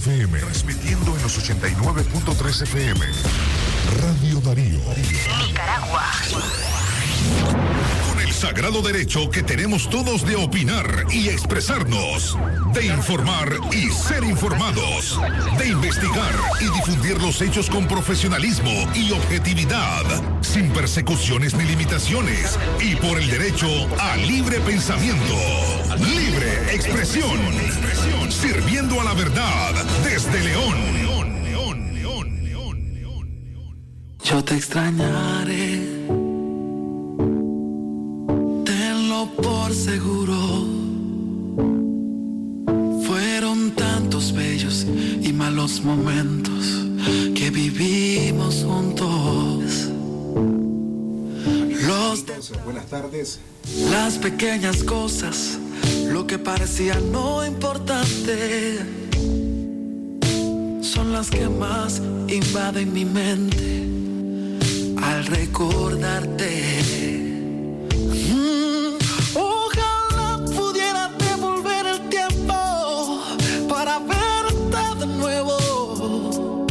FM, transmitiendo en los 89.3 FM. Radio Darío. Nicaragua. Con el sagrado derecho que tenemos todos de opinar y expresarnos, de informar y ser informados, de investigar y difundir los hechos con profesionalismo y objetividad, sin persecuciones ni limitaciones, y por el derecho a libre pensamiento, libre expresión, sirviendo a la verdad desde León. Yo te extrañaré, tenlo por seguro. Fueron tantos bellos y malos momentos que vivimos juntos. Los Buenas tardes. Las pequeñas cosas, lo que parecía no importante, son las que más invaden mi mente al recordarte. Mm, ojalá pudiera devolver el tiempo para verte de nuevo,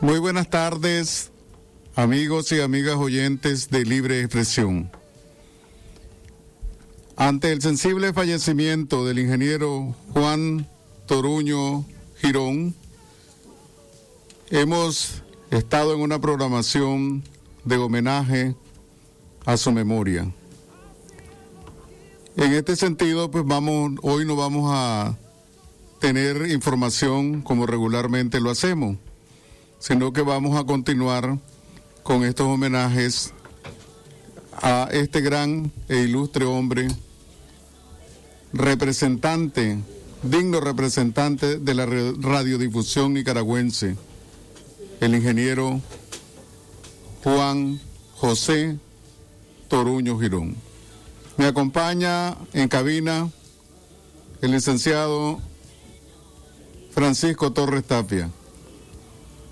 Muy buenas tardes, amigos y amigas oyentes de Libre Expresión. Ante el sensible fallecimiento del ingeniero Juan Toruño Girón, hemos estado en una programación de homenaje a su memoria. En este sentido, pues vamos, hoy no vamos a tener información como regularmente lo hacemos, sino que vamos a continuar con estos homenajes a este gran e ilustre hombre, representante, digno representante de la radiodifusión nicaragüense, el ingeniero Juan José Toruño Girón. Me acompaña en cabina el licenciado Francisco Torres Tapia.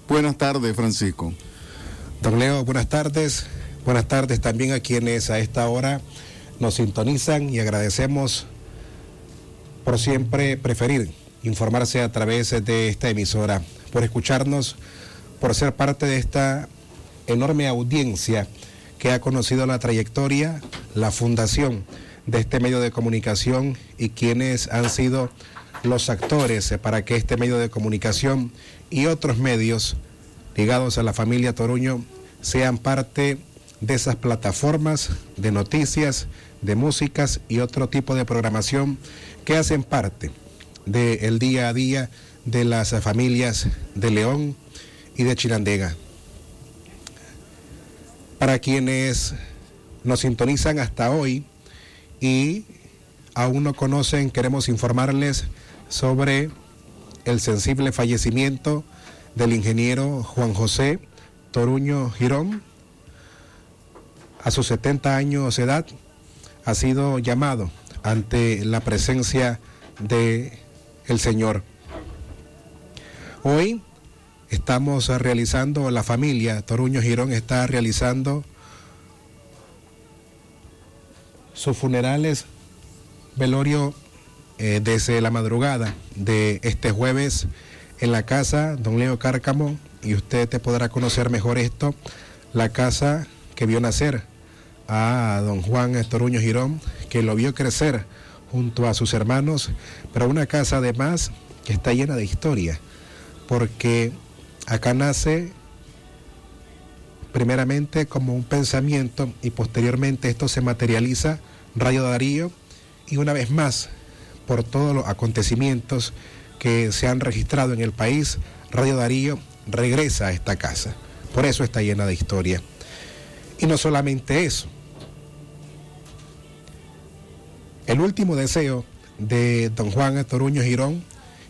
Buenas tardes, Francisco. Don Leo, buenas tardes. Buenas tardes también a quienes a esta hora nos sintonizan y agradecemos por siempre preferir informarse a través de esta emisora, por escucharnos, por ser parte de esta enorme audiencia que ha conocido la trayectoria, la fundación de este medio de comunicación y quienes han sido los actores para que este medio de comunicación y otros medios ligados a la familia Toruño sean parte de esas plataformas de noticias, de músicas y otro tipo de programación que hacen parte del día a día de las familias de León y de Chirandega. Para quienes nos sintonizan hasta hoy y aún no conocen, queremos informarles sobre el sensible fallecimiento del ingeniero Juan José Toruño Girón. A sus 70 años de edad ha sido llamado ante la presencia de el Señor. Hoy estamos realizando, la familia Toruño Girón está realizando sus funerales, velorio eh, desde la madrugada de este jueves en la casa Don Leo Cárcamo, y usted te podrá conocer mejor esto, la casa que vio nacer a don Juan Toruño Girón, que lo vio crecer junto a sus hermanos, pero una casa además que está llena de historia, porque acá nace primeramente como un pensamiento y posteriormente esto se materializa Radio Darío y una vez más por todos los acontecimientos que se han registrado en el país, Radio Darío regresa a esta casa. Por eso está llena de historia. Y no solamente eso. El último deseo de don Juan Toruño Girón,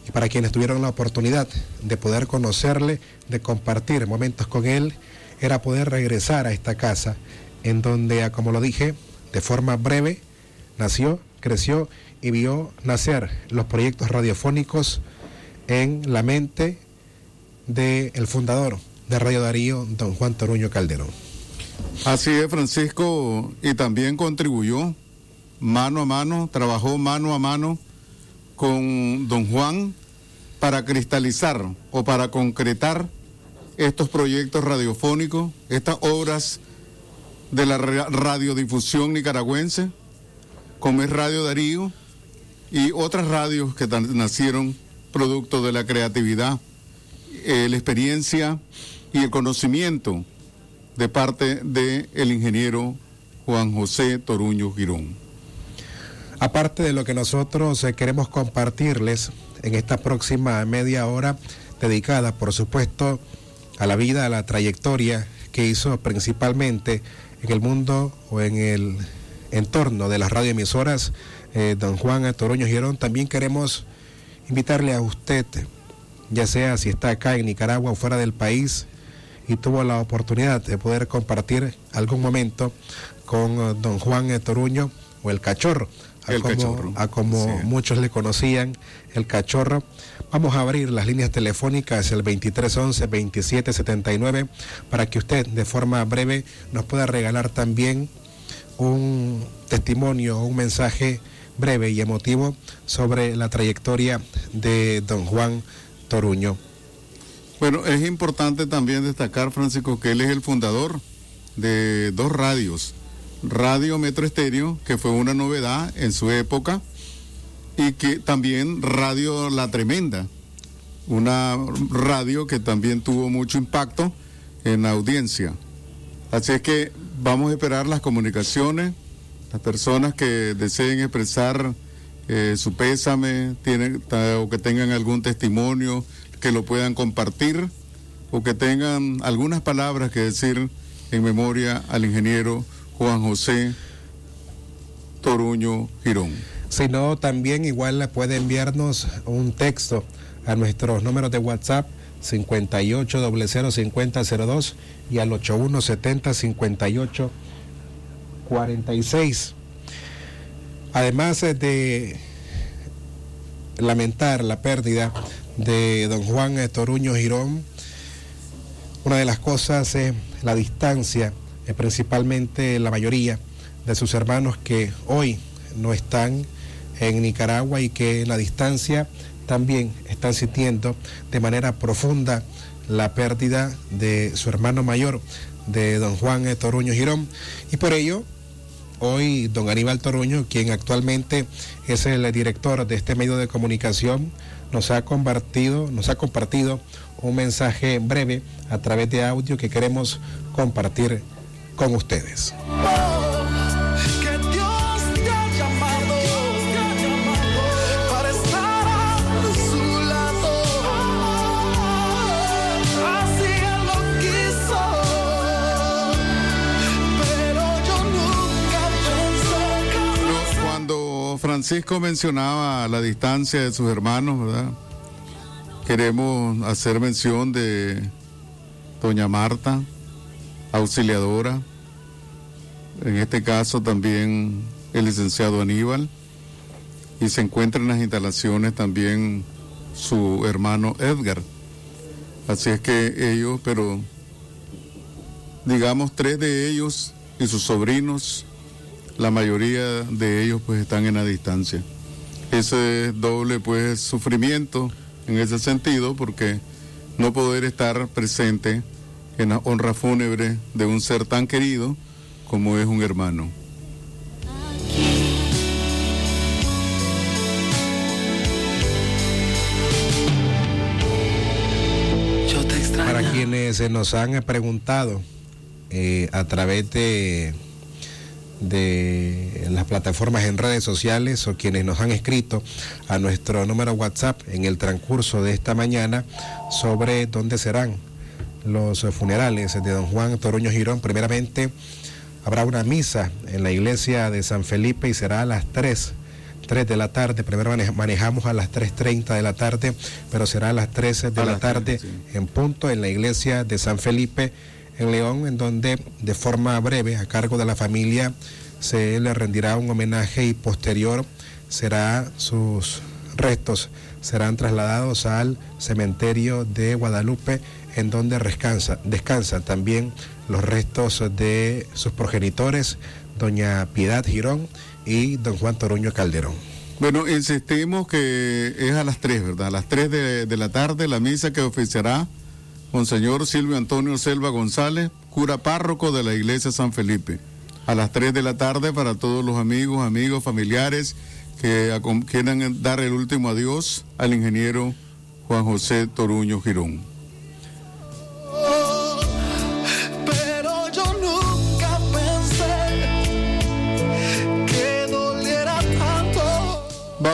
y para quienes tuvieron la oportunidad de poder conocerle, de compartir momentos con él, era poder regresar a esta casa, en donde, como lo dije, de forma breve, nació, creció y vio nacer los proyectos radiofónicos en la mente del fundador de Radio Darío, don Juan Toruño Calderón. Así es, Francisco, y también contribuyó mano a mano, trabajó mano a mano con don Juan para cristalizar o para concretar estos proyectos radiofónicos, estas obras de la radiodifusión nicaragüense, como es Radio Darío y otras radios que nacieron producto de la creatividad, eh, la experiencia y el conocimiento de parte del el ingeniero Juan José Toruño Girón. Aparte de lo que nosotros eh, queremos compartirles en esta próxima media hora, dedicada, por supuesto, a la vida, a la trayectoria que hizo principalmente en el mundo o en el entorno de las radioemisoras, eh, don Juan Toruño Girón, también queremos invitarle a usted, ya sea si está acá en Nicaragua o fuera del país, y tuvo la oportunidad de poder compartir algún momento con eh, don Juan Toruño o el cachorro, a el como, cachorro. A como muchos le conocían, el cachorro. Vamos a abrir las líneas telefónicas el 2311-2779 para que usted de forma breve nos pueda regalar también un testimonio, un mensaje breve y emotivo sobre la trayectoria de don Juan Toruño. Bueno, es importante también destacar, Francisco, que él es el fundador de dos radios. Radio Metro Estéreo, que fue una novedad en su época, y que también Radio La Tremenda, una radio que también tuvo mucho impacto en la audiencia. Así es que vamos a esperar las comunicaciones, las personas que deseen expresar eh, su pésame tienen, o que tengan algún testimonio, que lo puedan compartir o que tengan algunas palabras que decir en memoria al ingeniero Juan José Toruño Girón. Si no, también igual puede enviarnos un texto a nuestros números de WhatsApp 58 5002 y al 8170 58 46. Además de lamentar la pérdida de don Juan Toruño Girón, una de las cosas es la distancia, principalmente la mayoría de sus hermanos que hoy no están en Nicaragua y que en la distancia también están sintiendo de manera profunda la pérdida de su hermano mayor, de don Juan Toruño Girón. Y por ello, hoy don Aníbal Toruño, quien actualmente es el director de este medio de comunicación, nos ha compartido, nos ha compartido un mensaje breve a través de audio que queremos compartir con ustedes. Francisco mencionaba la distancia de sus hermanos, ¿verdad? Queremos hacer mención de doña Marta, auxiliadora, en este caso también el licenciado Aníbal, y se encuentra en las instalaciones también su hermano Edgar. Así es que ellos, pero digamos tres de ellos y sus sobrinos la mayoría de ellos pues están en la distancia. Ese doble pues sufrimiento en ese sentido porque no poder estar presente en la honra fúnebre de un ser tan querido como es un hermano. Para quienes nos han preguntado eh, a través de de las plataformas en redes sociales o quienes nos han escrito a nuestro número WhatsApp en el transcurso de esta mañana sobre dónde serán los funerales de don Juan Toruño Girón. Primeramente, habrá una misa en la iglesia de San Felipe y será a las 3. 3 de la tarde, primero manejamos a las 3.30 de la tarde, pero será a las 13 de la tarde en punto en la iglesia de San Felipe en León, en donde de forma breve, a cargo de la familia, se le rendirá un homenaje y posterior será sus restos serán trasladados al cementerio de Guadalupe, en donde descansa, descansan también los restos de sus progenitores, doña Piedad Girón y don Juan Toruño Calderón. Bueno, insistimos que es a las 3, ¿verdad? A las 3 de, de la tarde la misa que oficiará Monseñor Silvio Antonio Selva González, cura párroco de la iglesia San Felipe. A las 3 de la tarde para todos los amigos, amigos, familiares que quieran dar el último adiós al ingeniero Juan José Toruño Girón.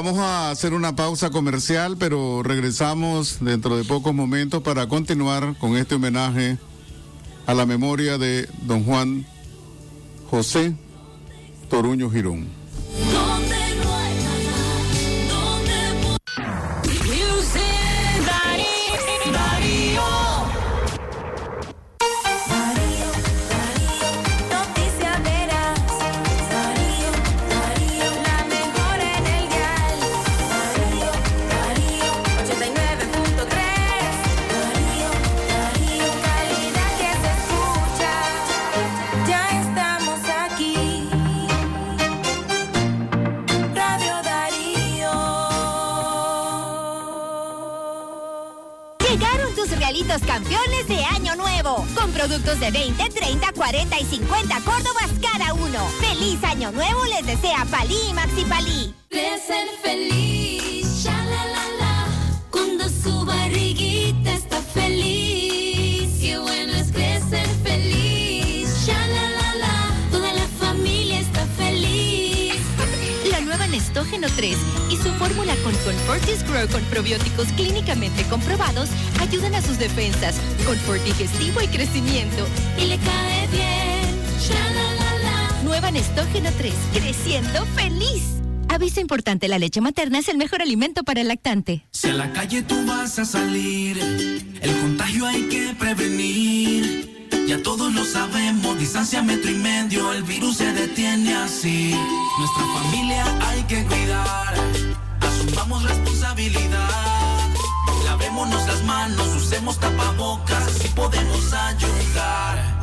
Vamos a hacer una pausa comercial, pero regresamos dentro de pocos momentos para continuar con este homenaje a la memoria de don Juan José Toruño Girón. Con productos de 20, 30, 40 y 50 Córdobas cada uno. ¡Feliz Año Nuevo! Les desea Palí y Maxi Palí. Crecer feliz, ya la la la. Su barriguita Nestógeno 3 y su fórmula con Confortis Grow con probióticos clínicamente comprobados ayudan a sus defensas, confort digestivo y crecimiento. Y le cae bien. Nueva Nestógeno 3, creciendo feliz. Aviso importante, la leche materna es el mejor alimento para el lactante. Si a la calle tú vas a salir, el contagio hay que prevenir. Ya todos lo sabemos, distancia metro y medio, el virus se detiene así. Nuestra familia hay que cuidar, asumamos responsabilidad. Lavémonos las manos, usemos tapabocas, así podemos ayudar.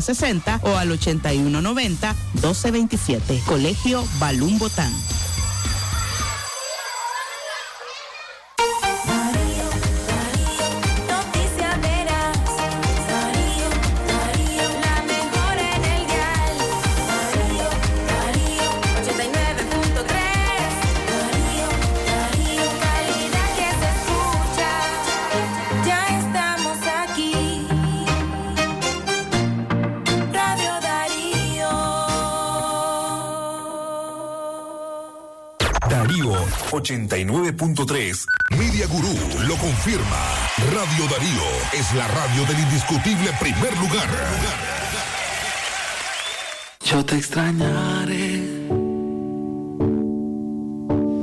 60 o al 8190 1227. Colegio Balún Botán. 89.3. Media Gurú lo confirma. Radio Darío es la radio del indiscutible primer lugar. Yo te extrañaré.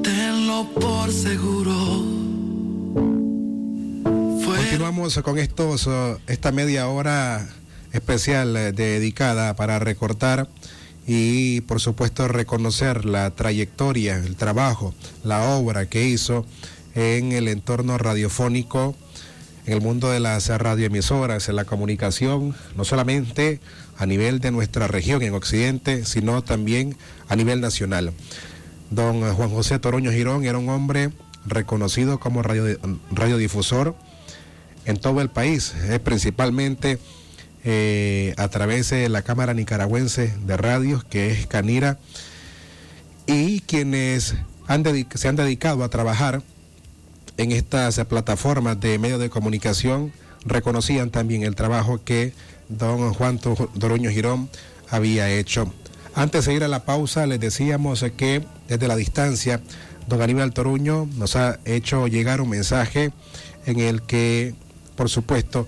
Tenlo por seguro. Continuamos con estos, uh, esta media hora especial eh, dedicada para recortar y por supuesto reconocer la trayectoria, el trabajo, la obra que hizo en el entorno radiofónico, en el mundo de las radioemisoras, en la comunicación, no solamente a nivel de nuestra región en Occidente, sino también a nivel nacional. Don Juan José Toroño Girón era un hombre reconocido como radio, radiodifusor en todo el país, eh, principalmente eh, a través de la Cámara Nicaragüense de Radios, que es Canira, y quienes se han dedicado a trabajar en estas plataformas de medios de comunicación reconocían también el trabajo que don Juan Doroño Girón había hecho. Antes de ir a la pausa, les decíamos que desde la distancia, don Aníbal Toruño nos ha hecho llegar un mensaje en el que, por supuesto,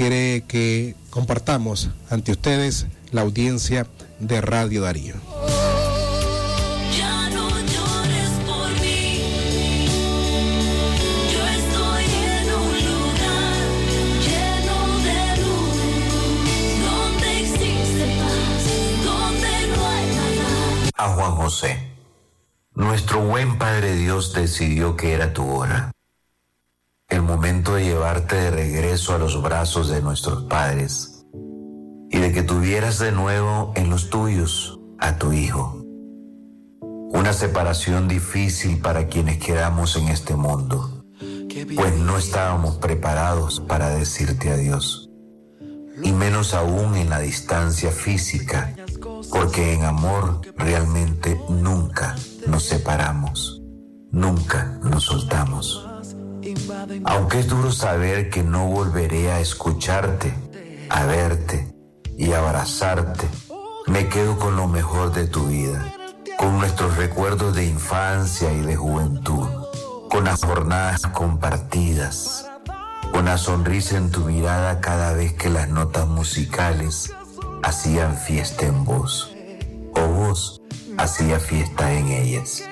quiere que compartamos ante ustedes la audiencia de Radio Darío. Ya no llores por mí. Yo estoy en un lugar lleno de luz, donde existe paz, donde no hay nada. a Juan José. Nuestro buen Padre Dios decidió que era tu hora. El momento de llevarte de regreso a los brazos de nuestros padres y de que tuvieras de nuevo en los tuyos a tu hijo. Una separación difícil para quienes quedamos en este mundo, pues no estábamos preparados para decirte adiós, y menos aún en la distancia física, porque en amor realmente nunca nos separamos, nunca nos soltamos. Aunque es duro saber que no volveré a escucharte, a verte y abrazarte, me quedo con lo mejor de tu vida, con nuestros recuerdos de infancia y de juventud, con las jornadas compartidas, con la sonrisa en tu mirada cada vez que las notas musicales hacían fiesta en vos, o vos hacía fiesta en ellas,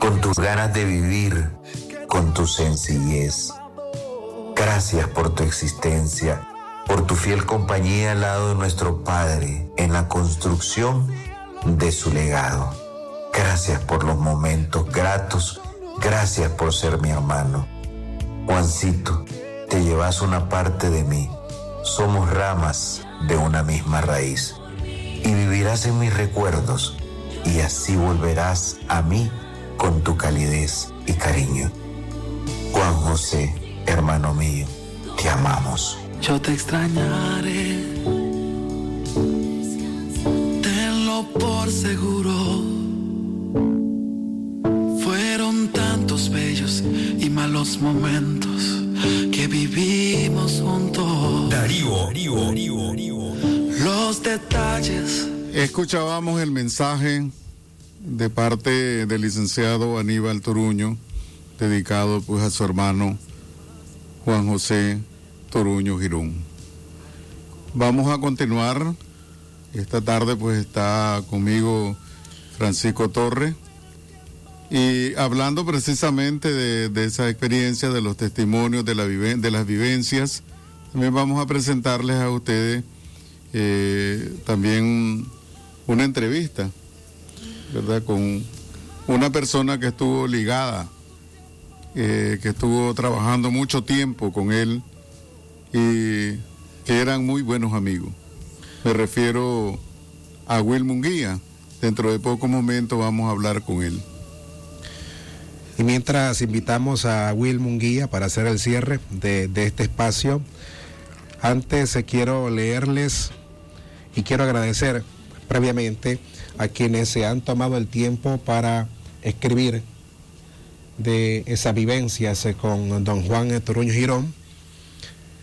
con tus ganas de vivir, con tu sencillez. Gracias por tu existencia, por tu fiel compañía al lado de nuestro Padre en la construcción de su legado. Gracias por los momentos gratos, gracias por ser mi hermano. Juancito, te llevas una parte de mí, somos ramas de una misma raíz y vivirás en mis recuerdos y así volverás a mí con tu calidez y cariño. Juan José, hermano mío, te amamos. Yo te extrañaré. Tenlo por seguro. Fueron tantos bellos y malos momentos que vivimos juntos. Darío, Darío, Darío, Darío. Los detalles. Escuchábamos el mensaje de parte del licenciado Aníbal Toruño, dedicado pues a su hermano Juan José Toruño Girón. Vamos a continuar. Esta tarde pues está conmigo Francisco Torres y hablando precisamente de, esa experiencia, de los testimonios, de, la de las vivencias, también vamos a presentarles a ustedes eh, también una entrevista, ¿verdad? Con una persona que estuvo ligada, eh, que estuvo trabajando mucho tiempo con él y que eran muy buenos amigos. Me refiero a Will Munguía. Dentro de pocos momentos vamos a hablar con él. Y mientras invitamos a Will Munguía para hacer el cierre de, de este espacio, antes eh, quiero leerles y quiero agradecer previamente a quienes se han tomado el tiempo para escribir de esas vivencias con don Juan Toruño Girón.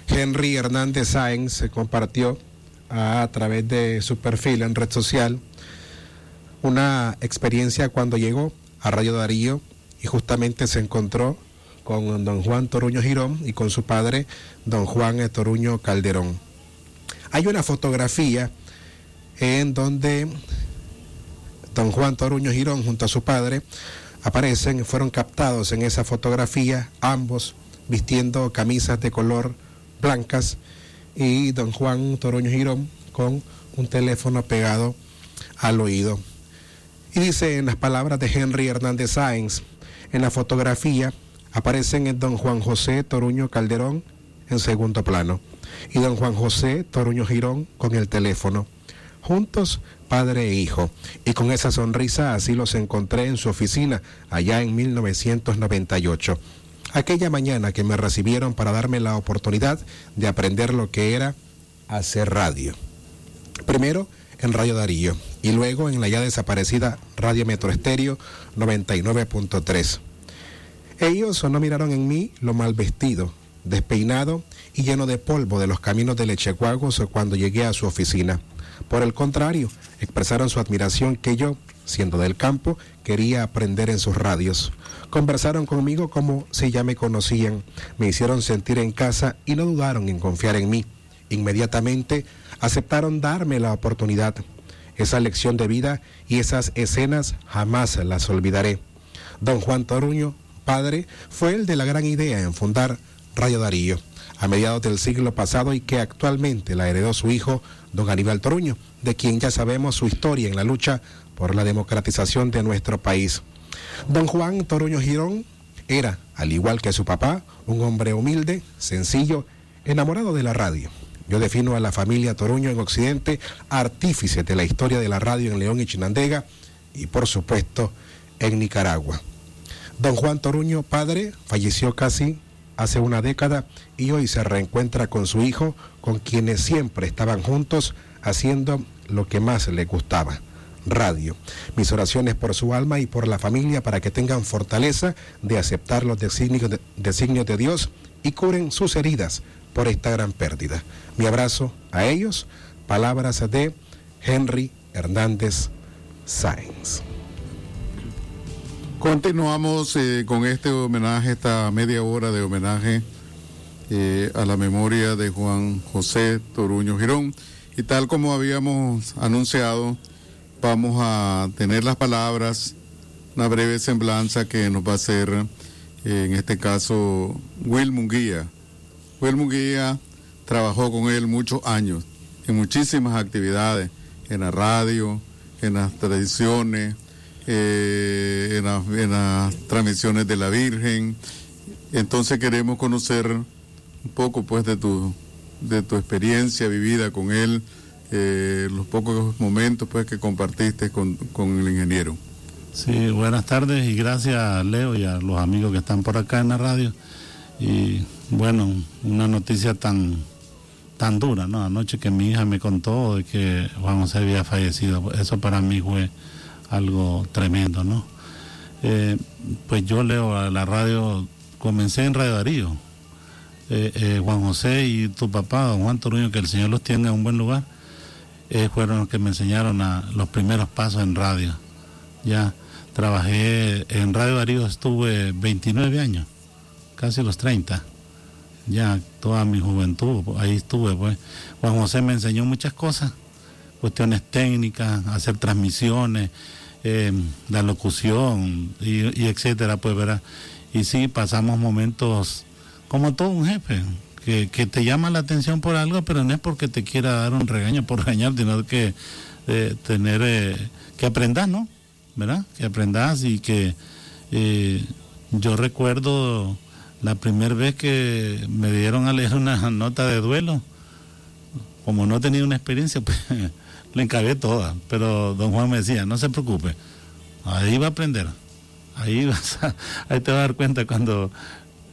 Henry Hernández Sáenz compartió a, través de su perfil en red social una experiencia cuando llegó a Radio Darío y justamente se encontró con don Juan Toruño Girón y con su padre, don Juan Toruño Calderón. Hay una fotografía en donde don Juan Toruño Girón junto a su padre aparecen, fueron captados en esa fotografía, ambos vistiendo camisas de color blancas y don Juan Toruño Girón con un teléfono pegado al oído. Y dice en las palabras de Henry Hernández Sáenz, en la fotografía aparecen en don Juan José Toruño Calderón en segundo plano y don Juan José Toruño Girón con el teléfono. Juntos, padre e hijo. Y con esa sonrisa así los encontré en su oficina allá en 1998. Aquella mañana que me recibieron para darme la oportunidad de aprender lo que era hacer radio. Primero en Radio Darío y luego en la ya desaparecida Radio Metro Estéreo 99.3. Ellos no miraron en mí lo mal vestido, despeinado y lleno de polvo de los caminos de Lechecuagos cuando llegué a su oficina. Por el contrario, expresaron su admiración que yo, siendo del campo, quería aprender en sus radios. Conversaron conmigo como si ya me conocían, me hicieron sentir en casa y no dudaron en confiar en mí. Inmediatamente aceptaron darme la oportunidad. Esa lección de vida y esas escenas jamás las olvidaré. Don Juan Toruño, padre, fue el de la gran idea en fundar Radio Darío a mediados del siglo pasado y que actualmente la heredó su hijo, don Aníbal Toruño, de quien ya sabemos su historia en la lucha por la democratización de nuestro país. Don Juan Toruño Girón era, al igual que su papá, un hombre humilde, sencillo, enamorado de la radio. Yo defino a la familia Toruño en Occidente artífice de la historia de la radio en León y Chinandega y por supuesto en Nicaragua. Don Juan Toruño, padre, falleció casi hace una década y hoy se reencuentra con su hijo, con quienes siempre estaban juntos haciendo lo que más le gustaba, radio. Mis oraciones por su alma y por la familia para que tengan fortaleza de aceptar los designios de, designios de Dios y curen sus heridas por esta gran pérdida. Mi abrazo a ellos, palabras de Henry Hernández Sáenz. Continuamos eh, con este homenaje, esta media hora de homenaje eh, a la memoria de Juan José Toruño Girón. Y tal como habíamos anunciado, vamos a tener las palabras, una breve semblanza que nos va a hacer, eh, en este caso, Will Munguía. Will Munguía trabajó con él muchos años, en muchísimas actividades, en la radio, en las tradiciones, eh, en, la- en las transmisiones de la Virgen. Entonces queremos conocer un poco pues de tu, de tu experiencia vivida con él, eh, los pocos momentos pues que compartiste con, con el ingeniero. Sí, buenas tardes y gracias a Leo y a los amigos que están por acá en la radio. Y bueno, una noticia tan, tan dura, ¿no? Anoche que mi hija me contó de que Juan José había fallecido, eso para mí fue algo tremendo, ¿no? Eh, pues yo leo a la radio, comencé en Radio Darío. Eh, eh, Juan José y tu papá, don Juan Toruño, que el Señor los tenga en un buen lugar, fueron los que me enseñaron los primeros pasos en radio. Ya trabajé en Radio Darío, estuve 29 años, casi los 30. Ya toda mi juventud, ahí estuve. Pues. Juan José me enseñó muchas cosas, cuestiones técnicas, hacer transmisiones, eh, la locución y, etcétera, pues verá. Y sí, pasamos momentos como todo un jefe, que, que te llama la atención por algo, pero no es porque te quiera dar un regaño por regañar, sino que eh, tener, eh, que aprendas, ¿no? ¿Verdad? Que aprendas y que eh, yo recuerdo la primera vez que me dieron a leer una nota de duelo, como no tenía una experiencia, pues le encargué toda, pero don Juan me decía, no se preocupe, ahí va a aprender, ahí, vas a- ahí te vas a dar cuenta cuando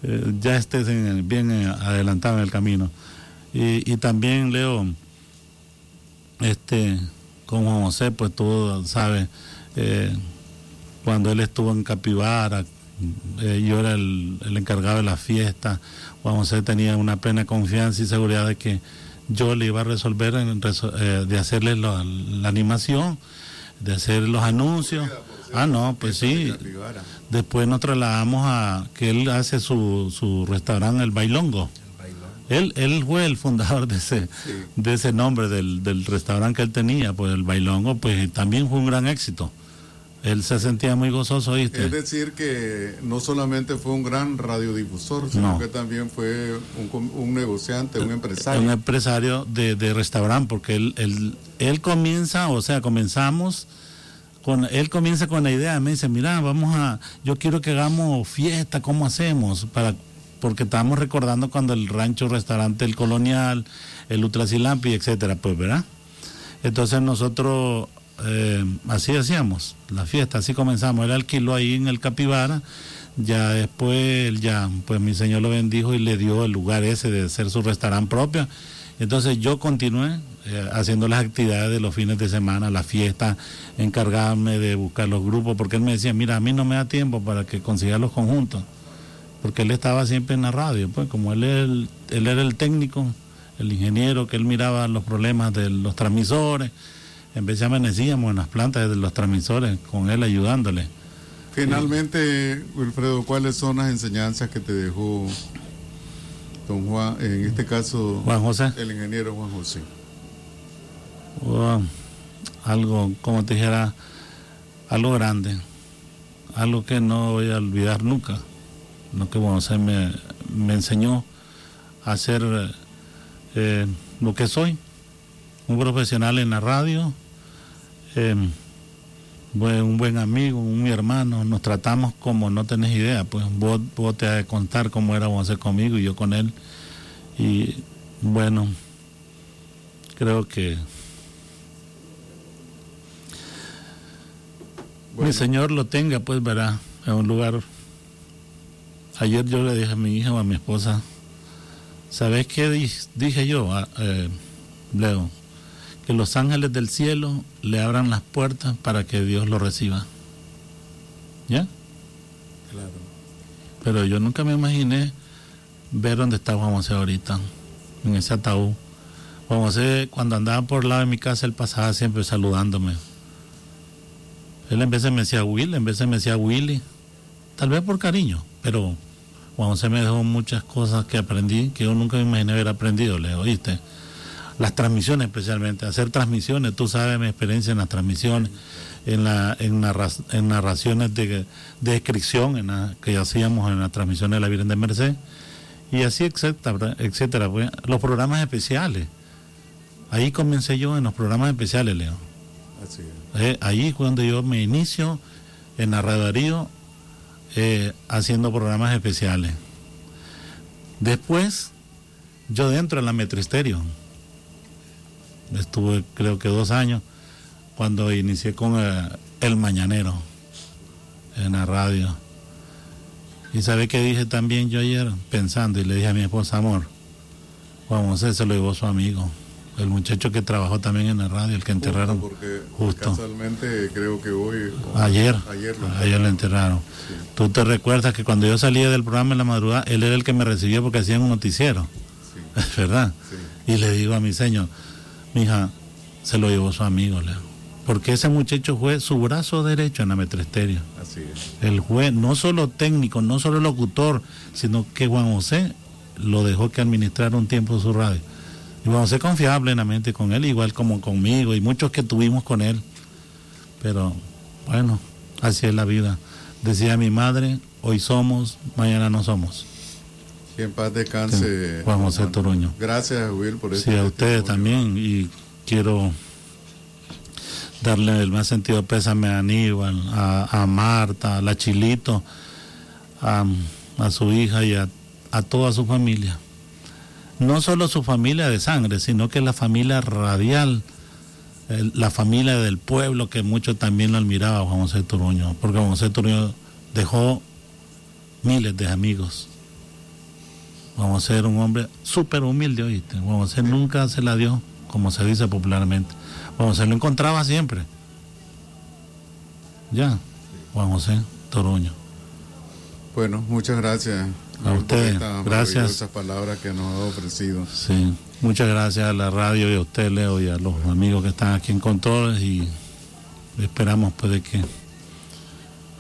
eh, ya estés bien eh, adelantado en el camino. Y, también Leo, este, con Juan José, pues tú sabes, eh, cuando él estuvo en Capivara, eh, yo era el, el encargado de la fiesta, Juan José tenía una plena confianza y seguridad de que yo le iba a resolver, en eh, de hacerle la, la animación, de hacer los anuncios. Ah, no, pues sí. Después nos trasladamos a que él hace su, su restaurante, el Bailongo. Él, él fue el fundador de ese, de ese nombre del, del restaurante que él tenía, pues el Bailongo, pues también fue un gran éxito. Él se sentía muy gozoso, ¿viste? Es decir, que no solamente fue un gran radiodifusor, sino No. que también fue un, un negociante, un empresario. un empresario de, de restaurante, porque él, él, él comienza, o sea, comenzamos, con, él comienza con la idea, me dice, mira, vamos a, yo quiero que hagamos fiesta, ¿cómo hacemos? Para, porque estábamos recordando cuando el rancho, restaurante, el colonial, el Ultracilampi, etcétera, pues, ¿verdad? Entonces nosotros eh, así hacíamos la fiesta, así comenzamos. Él alquiló ahí en el Capibara, ya después, ya, pues mi señor lo bendijo y le dio el lugar ese de ser su restaurante propio. Entonces yo continué eh, haciendo las actividades de los fines de semana, la fiesta, encargarme de buscar los grupos, porque él me decía, mira, a mí no me da tiempo para que consiga los conjuntos, porque él estaba siempre en la radio, pues como él, él era el técnico, el ingeniero, que él miraba los problemas de los transmisores, en vez de amanecíamos en las plantas de los transmisores, con él ayudándole. Finalmente, Wilfredo, ¿cuáles son las enseñanzas que te dejó don Juan, en este caso, Juan José. el ingeniero Juan José? Algo, como te dijera, algo grande, algo que no voy a olvidar nunca. Lo que Juan José me, me enseñó a ser eh, lo que soy, un profesional en la radio, eh, un buen amigo, un mi hermano, nos tratamos como no tenés idea, pues vos, vos te has de contar cómo era conmigo y yo con él. Y bueno, creo que mi señor lo tenga, pues verá, en un lugar. Ayer yo le dije a mi hija o a mi esposa, ¿sabes qué di- dije yo, a- eh, Leo? Que los ángeles del cielo le abran las puertas para que Dios lo reciba. ¿Ya? Claro. Pero yo nunca me imaginé ver dónde está Juan José ahorita, en ese ataúd. Juan José, cuando andaba por el lado de mi casa, él pasaba siempre saludándome. Él en veces me decía Will, en veces me decía Willy, tal vez por cariño, pero Juan José me dejó muchas cosas que aprendí, que yo nunca me imaginé haber aprendido, le oíste. Las transmisiones especialmente, hacer transmisiones, tú sabes mi experiencia en las transmisiones, en, la, en, narra- en narraciones de, de descripción en la- que hacíamos en las transmisiones de la Virgen de Merced, y así, etcétera, etcétera. pues, los programas especiales. Ahí comencé yo en los programas especiales, Leo. Así es. Eh, ahí fue donde yo me inicio en la Darío eh, haciendo programas especiales. Después, yo dentro de la Metristerio, estuve creo que dos años cuando inicié con El Mañanero en la radio. Y sabe que dije también yo ayer pensando y le dije a mi esposa, amor, Juan José se lo llevó su amigo, el muchacho que trabajó también en la radio, el que enterraron Porque justo. casualmente creo que hoy... Ayer, Ayer lo ayer lo enterraron. Tú te recuerdas que cuando yo salía del programa en la madrugada, él era el que me recibió porque hacían un noticiero, ¿verdad? Y le digo a mi señor, mija, se lo llevó su amigo, Leo. Porque ese muchacho fue su brazo derecho en la Metresterio. Así es. El juez, no solo técnico, no solo locutor, sino que Juan José lo dejó que administrara un tiempo su radio. Y Juan José confiaba plenamente con él, igual como conmigo y muchos que tuvimos con él. Pero bueno, así es la vida. Decía mi madre, hoy somos, mañana no somos. Que en paz descanse. Juan José Toruño. Gracias, Will, por Sí, este a ustedes también. Y quiero darle el más sentido pésame a Aníbal, a, a Marta, a la Chilito, a, a su hija y a, a toda su familia. No solo su familia de sangre, sino que la familia radial, el- la familia del pueblo, que mucho también lo admiraba Juan José Toruño, porque Juan José Toruño dejó miles de amigos. Juan José era un hombre súper humilde, oíste. Juan José nunca se la dio, como se dice popularmente. Juan José lo encontraba siempre. Ya, Juan José Toruño. Bueno, muchas gracias. A ustedes, gracias. maravillosas palabras que nos ha ofrecido. Sí, muchas gracias a la radio y a usted, Leo, y a los amigos que están aquí en Controles. Y esperamos pues de que,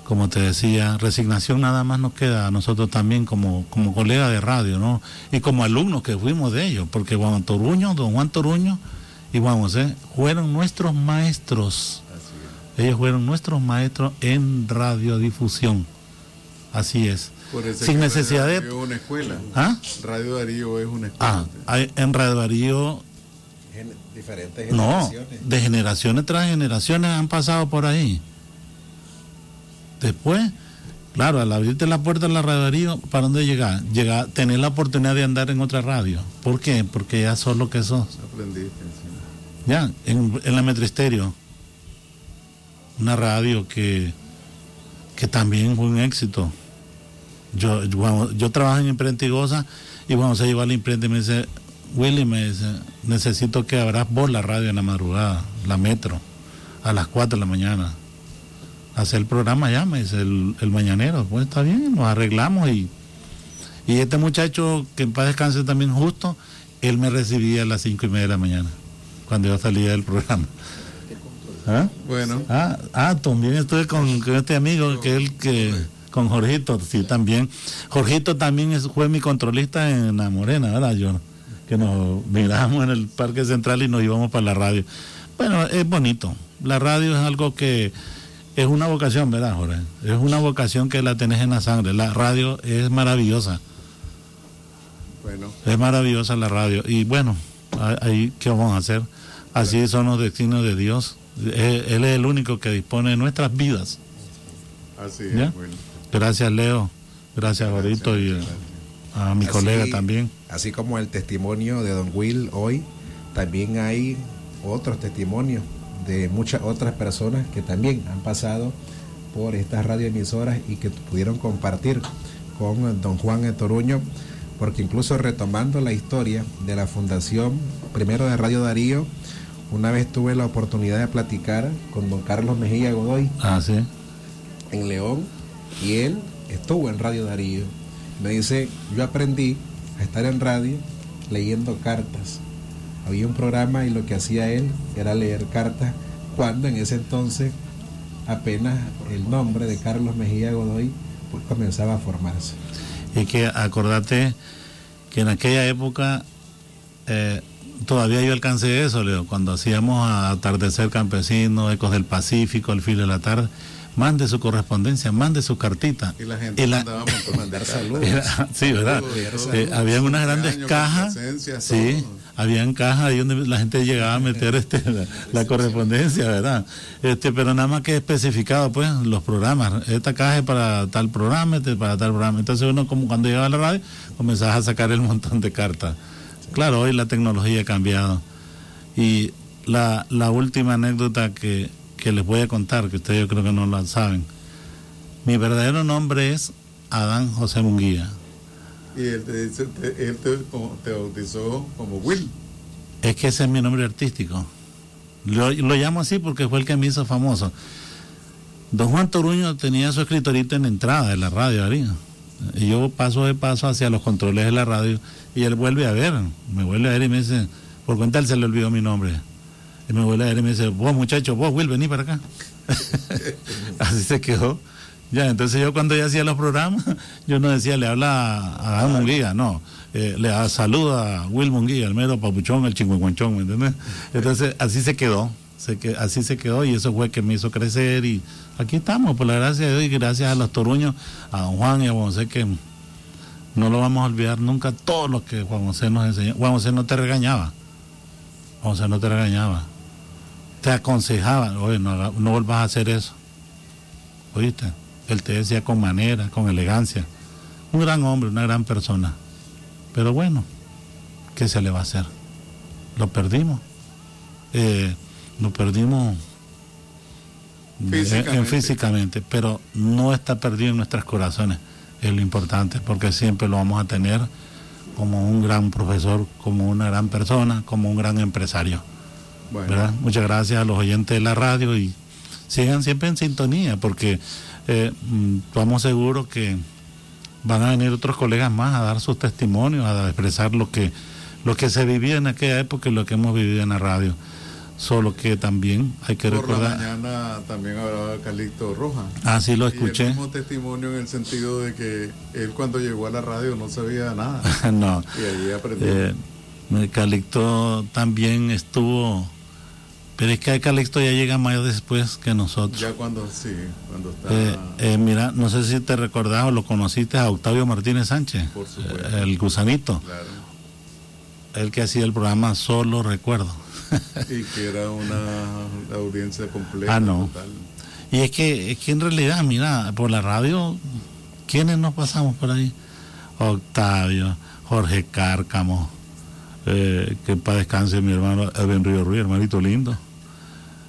como te decía, resignación nada más nos queda a nosotros también como, como colegas de radio, ¿no? Y como alumnos que fuimos de ellos, porque Juan Toruño, don Juan Toruño y Juan José fueron nuestros maestros. Ellos fueron nuestros maestros en radiodifusión. Así es. Por eso es Sin necesidad Radio de... Es una escuela. ¿Ah? Radio Darío es una escuela. Ah, hay- en Radio Darío Gen- diferentes No, generaciones. de generaciones tras generaciones han pasado por ahí. Después, claro, al abrirte la puerta de la radio ¿para dónde llegar? Llegar, tener la oportunidad de andar en otra radio. ¿Por qué? Porque ya sos lo que sos. Aprendiste. sí. Ya, en, en la Metristerio. Una radio que, que también fue un éxito. Yo, yo, yo trabajo en imprenta y goza y cuando se lleva a la imprenta y me dice, Willy, me dice, necesito que abras vos la radio en la madrugada, la metro, a las 4 de la mañana. Hacer el programa ya, me dice el, el mañanero. Pues está bien, nos arreglamos y, y este muchacho, que en paz descanse también justo, él me recibía a las cinco y media de la mañana, cuando yo salía del programa. ¿Ah? Bueno, Ah, ah, también estuve con, con este amigo que él que con Jorgito, sí también. Jorgito también es- fue mi controlista en La Morena, ¿verdad, yo Que nos mirábamos en el Parque Central y nos íbamos para la radio. Bueno, es bonito. La radio es algo que es una vocación, ¿verdad, Jorge? Es una vocación que la tenés en la sangre. La radio es maravillosa. bueno. Es maravillosa la radio. Y bueno, ahí, ¿qué vamos a hacer? Así son los destinos de Dios. Él, es el único que dispone de nuestras vidas. Así ¿Ya? es, bueno. Gracias, Leo. Gracias, Jorito. Y a mi Así- colega también. Así como el testimonio de Don Will hoy, también hay otros testimonios de muchas otras personas que también han pasado por estas radioemisoras y que pudieron compartir con Don Juan Toruño, porque incluso retomando la historia de la fundación, primero de Radio Darío, una vez tuve la oportunidad de platicar con Don Carlos Mejía Godoy Ah, sí. en León y él estuvo en Radio Darío. Me dice, yo aprendí a estar en radio leyendo cartas. Había un programa y lo que hacía él era leer cartas cuando en ese entonces apenas el nombre de Carlos Mejía Godoy pues, comenzaba a formarse. Y que acordate que en aquella época eh, todavía yo alcancé eso, Leo, cuando hacíamos a Atardecer Campesino, Ecos del Pacífico, El Filo de la Tarde. Mande su correspondencia, mande su cartita. Y la gente Y la- montón de Mandar saludos. Era- sí, ¿verdad? Saludos, Eh, habían unas grandes cajas. Sí, todo. Habían cajas ahí donde la gente llegaba a meter este, la, correspondencia, ¿verdad? Este, pero nada más que especificado, pues, los programas. Esta caja es para tal programa, este es para tal programa. Entonces uno, como cuando llegaba a la radio, comenzaba a sacar el montón de cartas. Claro, hoy la tecnología ha cambiado. Y la, la última anécdota que, que les voy a contar, que ustedes yo creo que no la saben. Mi verdadero nombre es Adán José Munguía. Y él te, dice, te- él te, bautizó como Will. Es que ese es mi nombre artístico. Lo, lo llamo así porque fue el que me hizo famoso. Don Juan Toruño tenía su escritorito en la entrada de la radio, Darío. Y yo paso de paso hacia los controles de la radio y él vuelve a ver, me vuelve a ver y me dice, por cuenta él se le olvidó mi nombre. Y me vuelve a ver y me dice, vos muchacho, vos Will, vení para acá. Así se quedó. Ya, entonces yo cuando ya hacía los programas, yo no decía, le habla a Adán Munguía, no. Eh, le da- saluda a Will Munguía, el mero papuchón, el chingüencuanchón, ¿me entiendes? Entonces así se quedó, así se quedó y eso fue que me hizo crecer y aquí estamos, por la gracia de Dios y gracias a los toruños, a don Juan y a Juan José que no lo vamos a olvidar nunca todo lo que Juan José nos enseñó. Juan José no te regañaba, Juan José no te regañaba, te aconsejaba, oye, no, no a hacer eso. ¿Oíste? Él te decía con manera, con elegancia. Un gran hombre, una gran persona. Pero bueno, ¿qué se le va a hacer? Lo perdimos. Eh, lo perdimos en Físicamente. pero no está perdido en nuestros corazones. Es lo importante, porque siempre lo vamos a tener como un gran profesor, como una gran persona, como un gran empresario. Muchas gracias a los oyentes de la radio y sigan siempre en sintonía porque eh, mm, estamos seguros que van a venir otros colegas más a dar sus testimonios, a expresar lo que, lo que se vivía en aquella época y lo que hemos vivido en la radio. Solo que también hay que Por la recordar. mañana también hablaba Calixto Roja. Ah, sí, lo Y escuché. el mismo testimonio en el sentido de que él cuando llegó a la radio no sabía nada. no. Y allí aprendió. Eh, Calixto también estuvo. Pero es que Calixto ya llega más después que nosotros. ya cuando, sí, cuando está... Eh, eh, mira, no sé si te recordás o lo conociste a Octavio Martínez Sánchez, Por supuesto. el gusanito, claro. el que hacía el programa Solo Recuerdo. Y que era una audiencia completa. Ah, no. total. Y es que, es que en realidad, mira, por la radio, ¿quiénes nos pasamos por ahí? Octavio, Jorge Cárcamo, eh, que para descanse mi hermano Edwin Río Ruiz, hermanito lindo,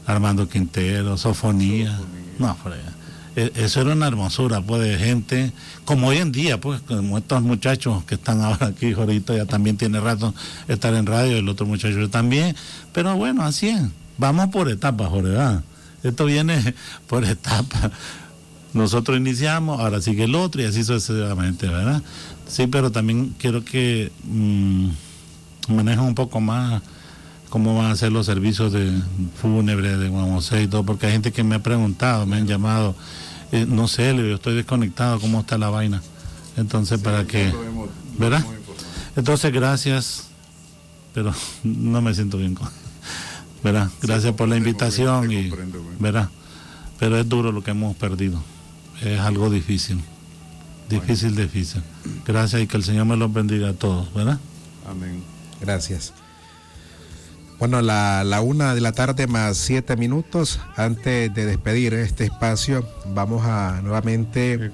Armando Quintero, Sofonía. No, allá. E- Eso era una hermosura, pues, de gente, como hoy en día, pues, como estos muchachos que están ahora aquí, Jorito ya también tiene rato estar en radio, el otro muchacho también, pero bueno, así es. Vamos por etapas, Jorge, ¿verdad? Esto viene por etapas. Nosotros iniciamos, ahora sigue el otro y así sucesivamente, ¿verdad? Sí, pero también quiero que mm, manejen un poco más cómo van a ser los servicios de fúnebre de Juan José y todo, porque hay gente que me ha preguntado, me han llamado, eh, no sé, digo, estoy desconectado, ¿cómo está la vaina? Entonces, para que, ¿verdad? Entonces, gracias, pero no me siento bien con, ¿verdad? Gracias por la invitación y, ¿verdad? Pero es duro lo que hemos perdido, es algo difícil, difícil, difícil. Gracias y que el Señor me los bendiga a todos, ¿verdad? Amén. Gracias. Bueno, la, la una de la tarde más siete minutos. Antes de despedir este espacio, vamos a nuevamente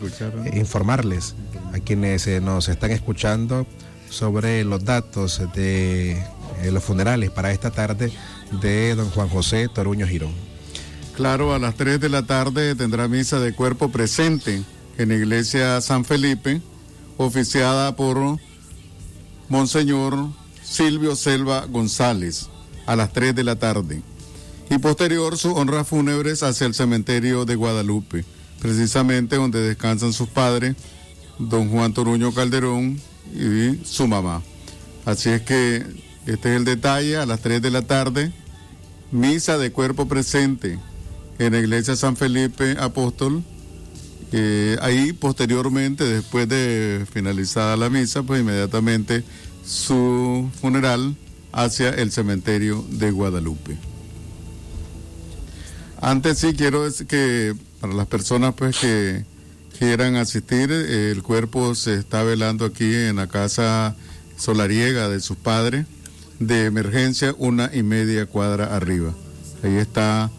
informarles a quienes eh, nos están escuchando sobre los datos de eh, los funerales para esta tarde de don Juan José Toruño Girón. Claro, a las 3 de la tarde tendrá misa de cuerpo presente en la iglesia San Felipe, oficiada por Monseñor Silvio Selva González, a las 3 de la tarde. Y posterior sus honras fúnebres hacia el cementerio de Guadalupe, precisamente donde descansan sus padres, don Juan Toruño Calderón y su mamá. Así es que este es el detalle, a las 3 de la tarde, misa de cuerpo presente en la iglesia San Felipe Apóstol. Eh, ahí posteriormente, después de finalizada la misa, pues inmediatamente su funeral hacia el cementerio de Guadalupe. Antes sí quiero decir que para las personas pues que quieran asistir, el cuerpo se está velando aquí en la casa solariega de sus padres, de emergencia una y media cuadra arriba. Ahí está,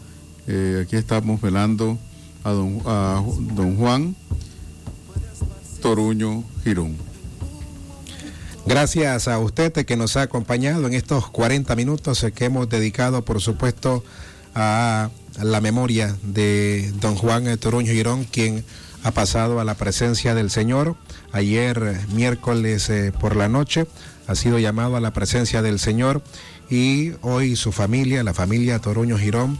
eh, aquí estamos velando a don, a don Juan Toruño Girón. Gracias a usted que nos ha acompañado en estos 40 minutos que hemos dedicado, por supuesto, a la memoria de don Juan Toruño Girón, quien ha pasado a la presencia del Señor. Ayer, miércoles eh, por la noche, ha sido llamado a la presencia del Señor y hoy su familia, la familia Toruño Girón, eh,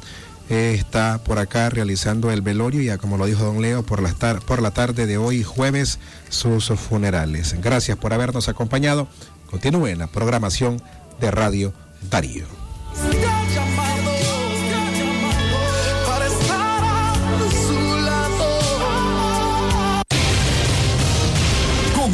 está por acá realizando el velorio, ya como lo dijo don Leo, por la, por la tarde de hoy, jueves, sus funerales. Gracias por habernos acompañado. Continúe en la programación de Radio Darío.